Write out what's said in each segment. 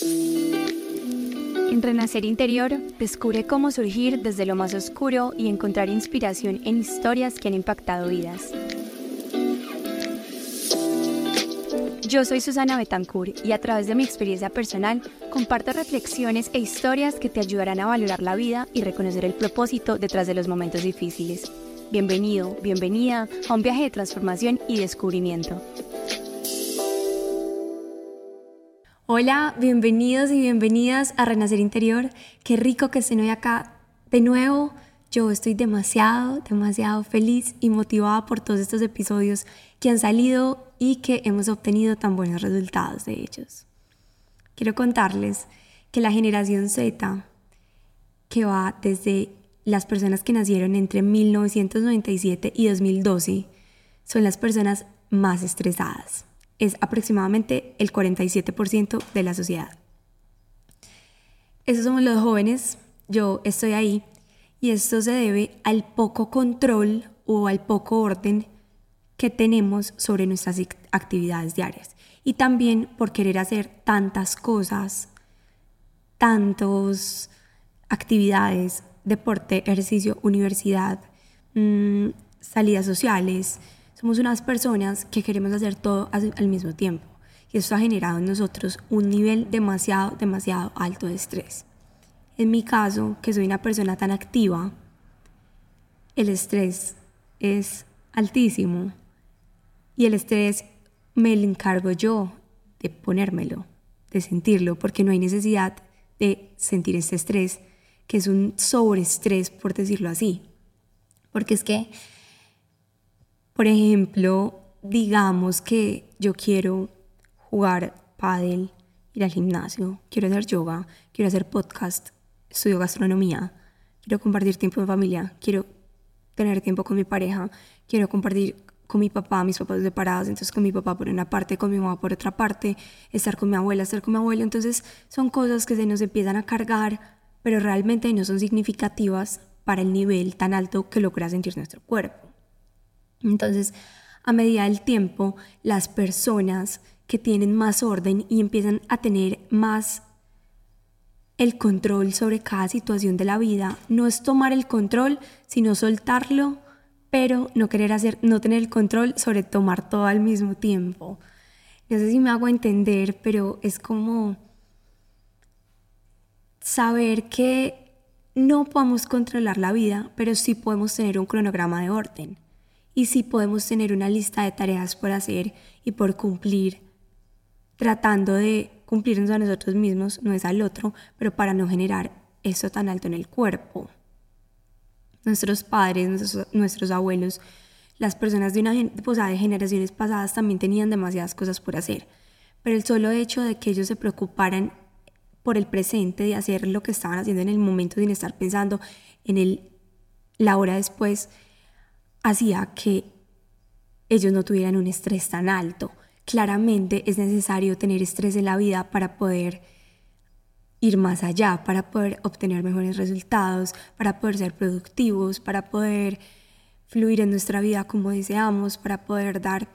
En Renacer Interior, descubre cómo surgir desde lo más oscuro y encontrar inspiración en historias que han impactado vidas. Yo soy Susana Betancourt y a través de mi experiencia personal comparto reflexiones e historias que te ayudarán a valorar la vida y reconocer el propósito detrás de los momentos difíciles. Bienvenido, bienvenida a un viaje de transformación y descubrimiento. Hola, bienvenidos y bienvenidas a Renacer Interior. Qué rico que estén hoy acá de nuevo. Yo estoy demasiado, demasiado feliz y motivada por todos estos episodios que han salido y que hemos obtenido tan buenos resultados de ellos. Quiero contarles que la generación Z, que va desde las personas que nacieron entre 1997 y 2012, son las personas más estresadas. Es aproximadamente el 47% de la sociedad. Esos somos los jóvenes, yo estoy ahí, y esto se debe al poco control o al poco orden que tenemos sobre nuestras actividades diarias y también por querer hacer tantas cosas, tantas actividades, deporte, ejercicio, universidad, mm, salidas sociales. Somos unas personas que queremos hacer todo al mismo tiempo y esto ha generado en nosotros un nivel demasiado, demasiado alto de estrés. En mi caso, que soy una persona tan activa, el estrés es altísimo y el estrés me lo encargo yo de ponérmelo, de sentirlo, porque no hay necesidad de sentir este estrés, que es un sobreestrés, por decirlo así. Porque es que, por ejemplo, digamos que yo quiero jugar pádel, ir al gimnasio, quiero hacer yoga, quiero hacer podcast, estudio gastronomía, quiero compartir tiempo en familia, quiero tener tiempo con mi pareja, quiero compartir con mi papá, mis papás separados, entonces con mi papá por una parte, con mi mamá por otra parte, estar con mi abuela, estar con mi abuelo, entonces son cosas que se nos empiezan a cargar, pero realmente no son significativas para el nivel tan alto que logra sentir nuestro cuerpo. Entonces, a medida del tiempo, las personas que tienen más orden y empiezan a tener más el control sobre cada situación de la vida, no es tomar el control, sino soltarlo pero no querer hacer, no tener el control sobre tomar todo al mismo tiempo. No sé si me hago entender, pero es como saber que no podemos controlar la vida, pero sí podemos tener un cronograma de orden. Y sí podemos tener una lista de tareas por hacer y por cumplir, tratando de cumplirnos a nosotros mismos, no es al otro, pero para no generar eso tan alto en el cuerpo nuestros padres, nuestros, abuelos, las personas de una pues, de generaciones pasadas también tenían demasiadas cosas por hacer. Pero el solo hecho de que ellos se preocuparan por el presente, de hacer lo que estaban haciendo en el momento sin estar pensando en el, la hora después, hacía que ellos no tuvieran un estrés tan alto. Claramente es necesario tener estrés en la vida para poder ir más allá, para poder obtener mejores resultados, para poder ser productivos, para poder fluir en nuestra vida como deseamos, para poder dar,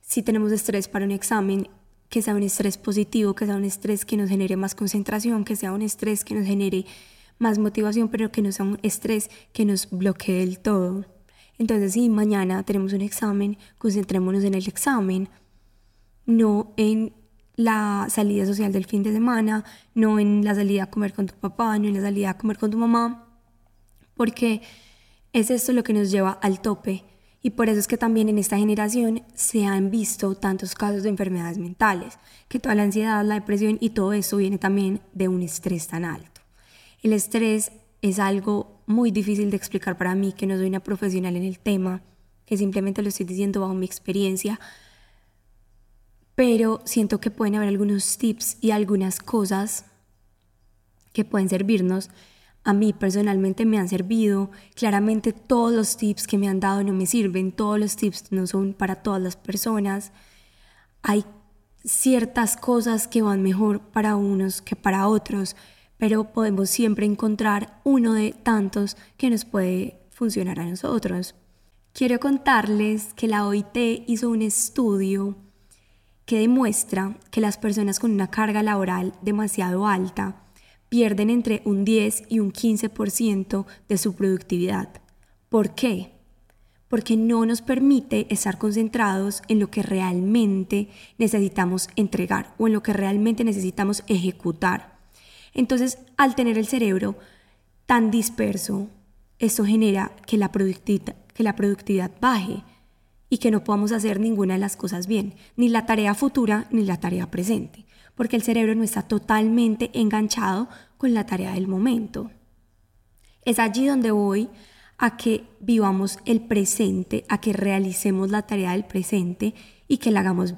si tenemos estrés para un examen, que sea un estrés positivo, que sea un estrés que nos genere más concentración, que sea un estrés que nos genere más motivación, pero que no sea un estrés que nos bloquee del todo. Entonces, si mañana tenemos un examen, concentrémonos en el examen, no en la salida social del fin de semana, no en la salida a comer con tu papá, no en la salida a comer con tu mamá, porque es esto lo que nos lleva al tope. Y por eso es que también en esta generación se han visto tantos casos de enfermedades mentales, que toda la ansiedad, la depresión y todo eso viene también de un estrés tan alto. El estrés es algo muy difícil de explicar para mí, que no soy una profesional en el tema, que simplemente lo estoy diciendo bajo mi experiencia, pero siento que pueden haber algunos tips y algunas cosas que pueden servirnos. A mí personalmente me han servido. Claramente todos los tips que me han dado no me sirven, todos los tips no son para todas las personas. Hay ciertas cosas que van mejor para unos que para otros, pero podemos siempre encontrar uno de tantos que nos puede funcionar a nosotros. Quiero contarles que la OIT hizo un estudio que demuestra que las personas con una carga laboral demasiado alta pierden entre un 10 y un 15% de su productividad. ¿Por qué? Porque no nos permite estar concentrados en lo que realmente necesitamos entregar o en lo que realmente necesitamos ejecutar. Entonces, al tener el cerebro tan disperso, esto genera que la productividad, baje y que no podamos hacer ninguna de las cosas bien, ni la tarea futura ni la tarea presente porque el cerebro no está totalmente enganchado con la tarea del momento. Es allí donde voy a que vivamos el presente, a que realicemos la tarea del presente y que la hagamos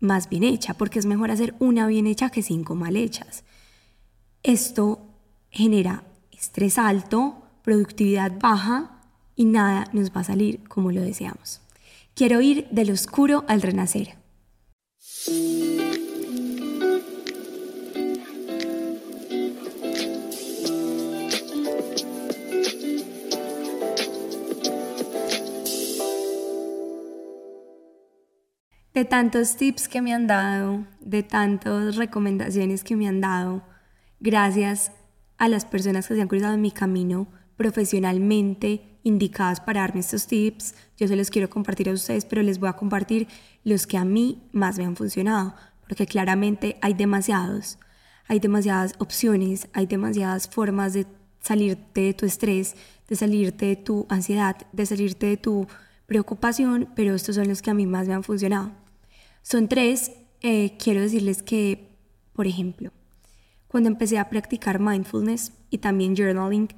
más bien hecha, porque es mejor hacer una bien hecha que cinco mal hechas. Esto genera estrés alto, productividad baja y nada nos va a salir como lo deseamos. Quiero ir del oscuro al renacer. de tantos tips que me han dado, de tantas recomendaciones que me han dado, gracias a las personas que se han cruzado en mi camino profesionalmente indicadas para darme estos tips. Yo se los quiero compartir a ustedes, pero les voy a compartir los que a mí más me han funcionado, porque claramente hay demasiados, hay demasiadas opciones, hay demasiadas formas de salirte de tu estrés, de salirte de tu ansiedad, de salirte de tu preocupación, pero estos son los que a mí más me han funcionado. Son tres. Eh, quiero decirles que, por ejemplo, cuando empecé a practicar mindfulness y también journaling,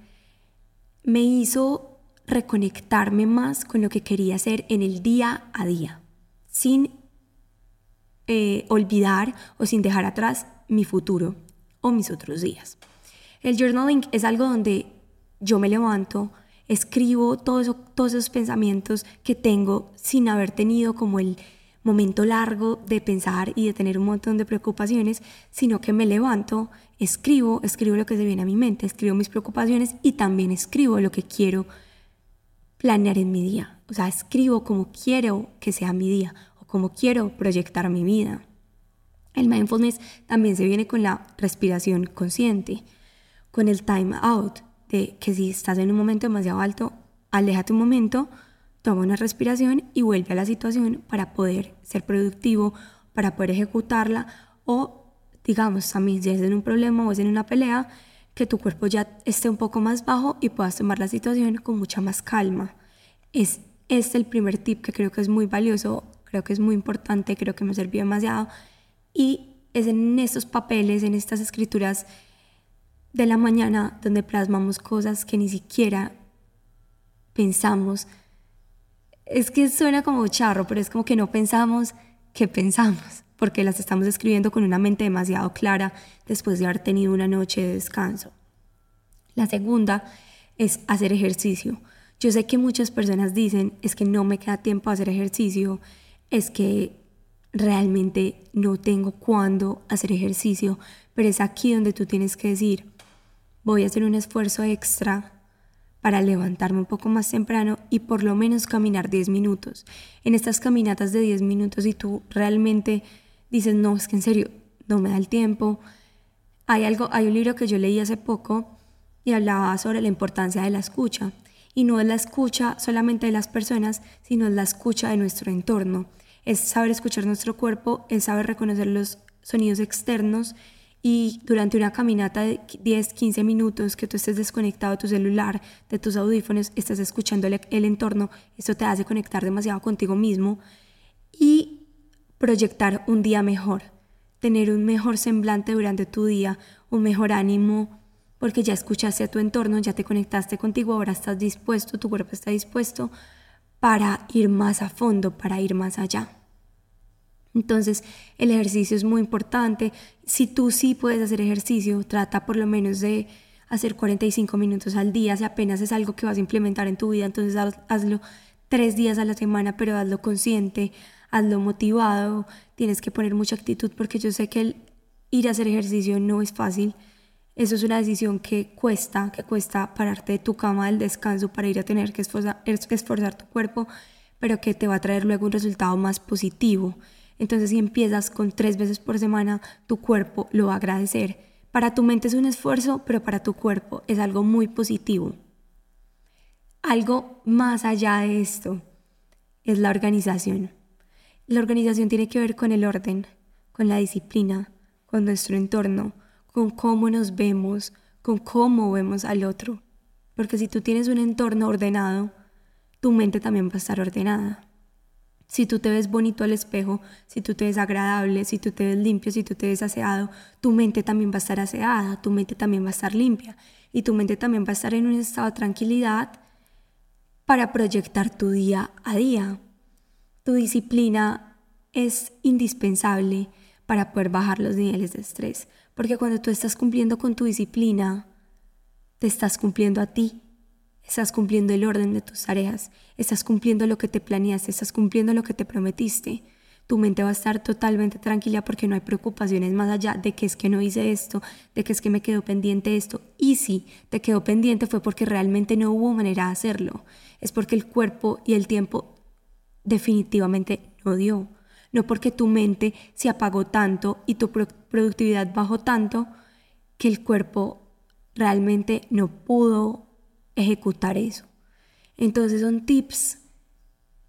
me hizo reconectarme más con lo que quería hacer en el día a día, sin eh, olvidar o sin dejar atrás mi futuro o mis otros días. El journaling es algo donde yo me levanto, escribo todos esos pensamientos que tengo sin haber tenido como el momento largo de pensar y de tener un montón de preocupaciones, sino que me levanto, escribo, escribo lo que se viene a mi mente, escribo mis preocupaciones y también escribo lo que quiero planear en mi día. O sea, escribo como quiero que sea mi día o como quiero proyectar mi vida. El mindfulness también se viene con la respiración consciente, con el time out, de que si estás en un momento demasiado alto, aléjate un momento, toma una respiración y vuelve a la situación para poder ser productivo, para poder ejecutarla o, digamos, también si es en un problema o es en una pelea, que tu cuerpo ya esté un poco más bajo y puedas tomar la situación con mucha más calma. Es este el primer tip que creo que es muy valioso, creo que es muy importante, creo que me sirvió demasiado y es en estos papeles, en estas escrituras de la mañana donde plasmamos cosas que ni siquiera pensamos es que suena como charro, pero es como que no pensamos que pensamos, porque las estamos escribiendo con una mente demasiado clara después de haber tenido una noche de descanso. La segunda es hacer ejercicio. Yo sé que muchas personas dicen, es que no me queda tiempo a hacer ejercicio, es que realmente no tengo cuándo hacer ejercicio, pero es aquí donde tú tienes que decir, voy a hacer un esfuerzo extra para levantarme un poco más temprano y por lo menos caminar 10 minutos. En estas caminatas de 10 minutos y tú realmente dices, no, es que en serio, no me da el tiempo. Hay, algo, hay un libro que yo leí hace poco y hablaba sobre la importancia de la escucha. Y no es la escucha solamente de las personas, sino es la escucha de nuestro entorno. Es saber escuchar nuestro cuerpo, es saber reconocer los sonidos externos y durante una caminata de 10, 15 minutos que tú estés desconectado de tu celular, de tus audífonos, estás escuchando el, el entorno, esto te hace conectar demasiado contigo mismo y proyectar un día mejor, tener un mejor semblante durante tu día, un mejor ánimo, porque ya escuchaste a tu entorno, ya te conectaste contigo, ahora estás dispuesto, tu cuerpo está dispuesto para ir más a fondo, para ir más allá. Entonces, el ejercicio es muy importante. Si tú sí puedes hacer ejercicio, trata por lo menos de hacer 45 minutos al día. Si apenas es algo que vas a implementar en tu vida, entonces hazlo tres días a la semana, pero hazlo consciente, hazlo motivado. Tienes que poner mucha actitud porque yo sé que ir a hacer ejercicio no es fácil. Eso es una decisión que cuesta, que cuesta pararte de tu cama del descanso para ir a tener que esforzar, esforzar tu cuerpo, pero que te va a traer luego un resultado más positivo. Entonces si empiezas con tres veces por semana, tu cuerpo lo va a agradecer. Para tu mente es un esfuerzo, pero para tu cuerpo es algo muy positivo. Algo más allá de esto es la organización. La organización tiene que ver con el orden, con la disciplina, con nuestro entorno, con cómo nos vemos, con cómo vemos al otro. Porque si tú tienes un entorno ordenado, tu mente también va a estar ordenada. Si tú te ves bonito al espejo, si tú te ves agradable, si tú te ves limpio, si tú te ves aseado, tu mente también va a estar aseada, tu mente también va a estar limpia y tu mente también va a estar en un estado de tranquilidad para proyectar tu día a día. Tu disciplina es indispensable para poder bajar los niveles de estrés, porque cuando tú estás cumpliendo con tu disciplina, te estás cumpliendo a ti, estás cumpliendo el orden de tus tareas, estás cumpliendo lo que te planeaste, estás cumpliendo lo que te prometiste. Tu mente va a estar totalmente tranquila porque no hay preocupaciones más allá de que es que no hice esto, de que es que me quedó pendiente esto. Y si te quedó pendiente fue porque realmente no hubo manera de hacerlo. Es porque el cuerpo y el tiempo definitivamente no dio. No porque tu mente se apagó tanto y tu productividad bajó tanto que el cuerpo realmente no pudo ejecutar eso. Entonces son tips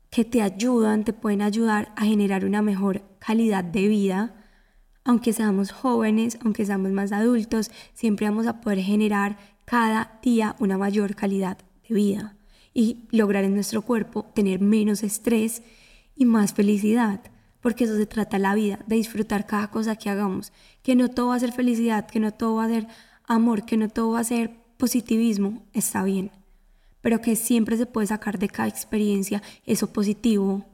que te ayudan, te pueden ayudar a generar una mejor calidad de vida. Aunque seamos jóvenes, aunque seamos más adultos, siempre vamos a poder generar cada día una mayor calidad de vida y lograr en nuestro cuerpo tener menos estrés y más felicidad, porque eso se trata la vida, de disfrutar cada cosa que hagamos, que no todo va a ser felicidad, que no todo va a ser amor, que no todo va a ser positivismo, está bien, pero que siempre se puede sacar de cada experiencia eso positivo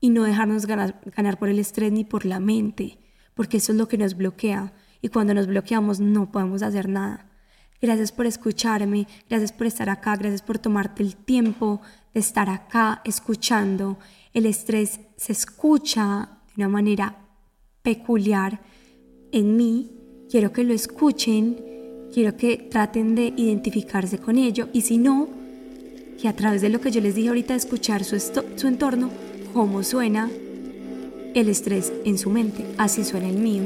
y no dejarnos ganar, ganar por el estrés ni por la mente, porque eso es lo que nos bloquea y cuando nos bloqueamos no podemos hacer nada. Gracias por escucharme, gracias por estar acá, gracias por tomarte el tiempo de estar acá escuchando. El estrés se escucha de una manera peculiar en mí. Quiero que lo escuchen Quiero que traten de identificarse con ello y si no, que a través de lo que yo les dije ahorita, escuchar su, su entorno, cómo suena el estrés en su mente. Así suena el mío.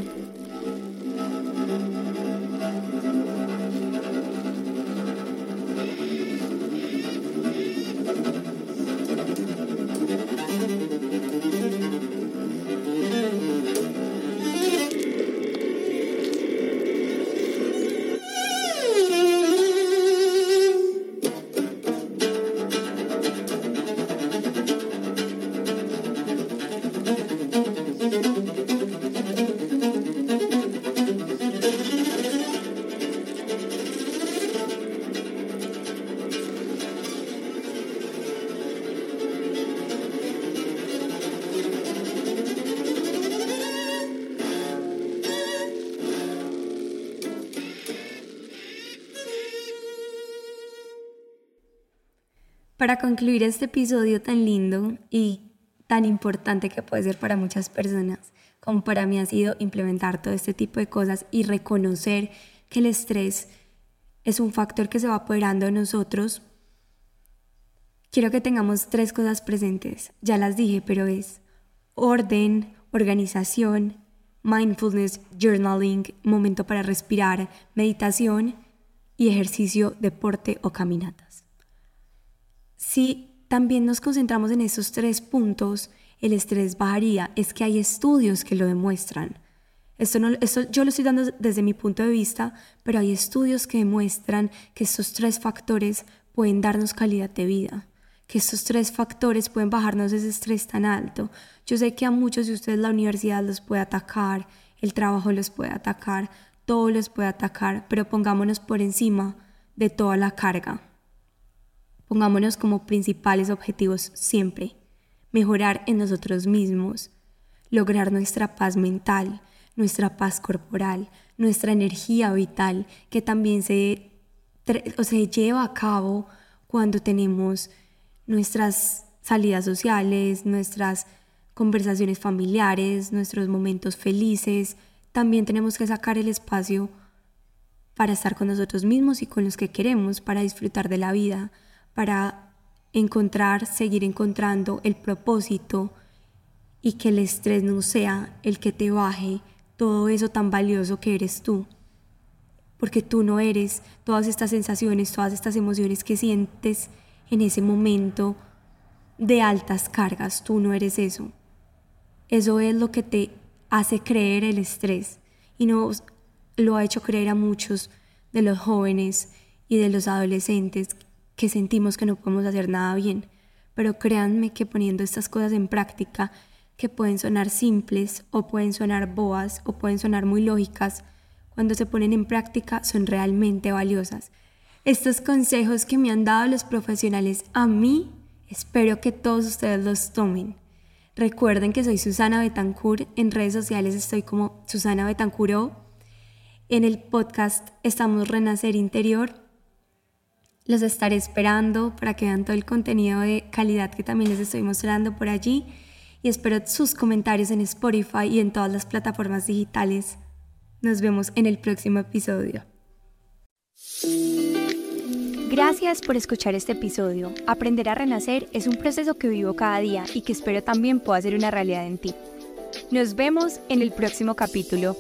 Para concluir este episodio tan lindo y tan importante que puede ser para muchas personas, como para mí ha sido implementar todo este tipo de cosas y reconocer que el estrés es un factor que se va apoderando de nosotros, quiero que tengamos tres cosas presentes. Ya las dije, pero es orden, organización, mindfulness, journaling, momento para respirar, meditación y ejercicio, deporte o caminatas. Si también nos concentramos en esos tres puntos, el estrés bajaría. Es que hay estudios que lo demuestran. Esto, no, yo lo estoy dando desde mi punto de vista, pero hay estudios que demuestran que estos tres factores pueden darnos calidad de vida, que estos tres factores pueden bajarnos ese estrés tan alto. Yo sé que a muchos de ustedes la universidad los puede atacar, el trabajo los puede atacar, todo los puede atacar, pero pongámonos por encima de toda la carga. Pongámonos como principales objetivos siempre. Mejorar en nosotros mismos, lograr nuestra paz mental, nuestra paz corporal, nuestra energía vital, que también se, se lleva a cabo cuando tenemos nuestras salidas sociales, nuestras conversaciones familiares, nuestros momentos felices. También tenemos que sacar el espacio para estar con nosotros mismos y con los que queremos, para disfrutar de la vida, para encontrar, seguir encontrando el propósito y que el estrés no sea el que te baje todo eso tan valioso que eres tú. Porque tú no eres todas estas sensaciones, todas estas emociones que sientes en ese momento de altas cargas, tú no eres eso. Eso es lo que te hace creer el estrés y nos lo ha hecho creer a muchos de los jóvenes y de los adolescentes que sentimos que no podemos hacer nada bien. Pero créanme que poniendo estas cosas en práctica, que pueden sonar simples o pueden sonar boas o pueden sonar muy lógicas, cuando se ponen en práctica son realmente valiosas. Estos consejos que me han dado los profesionales a mí, espero que todos ustedes los tomen. Recuerden que soy Susana Betancourt, en redes sociales estoy como Susana Betancuro. En el podcast estamos Renacer Interior. Los estaré esperando para que vean todo el contenido de calidad que también les estoy mostrando por allí y espero sus comentarios en Spotify y en todas las plataformas digitales. Nos vemos en el próximo episodio. Gracias por escuchar este episodio. Aprender a renacer es un proceso que vivo cada día y que espero también pueda ser una realidad en ti. Nos vemos en el próximo capítulo.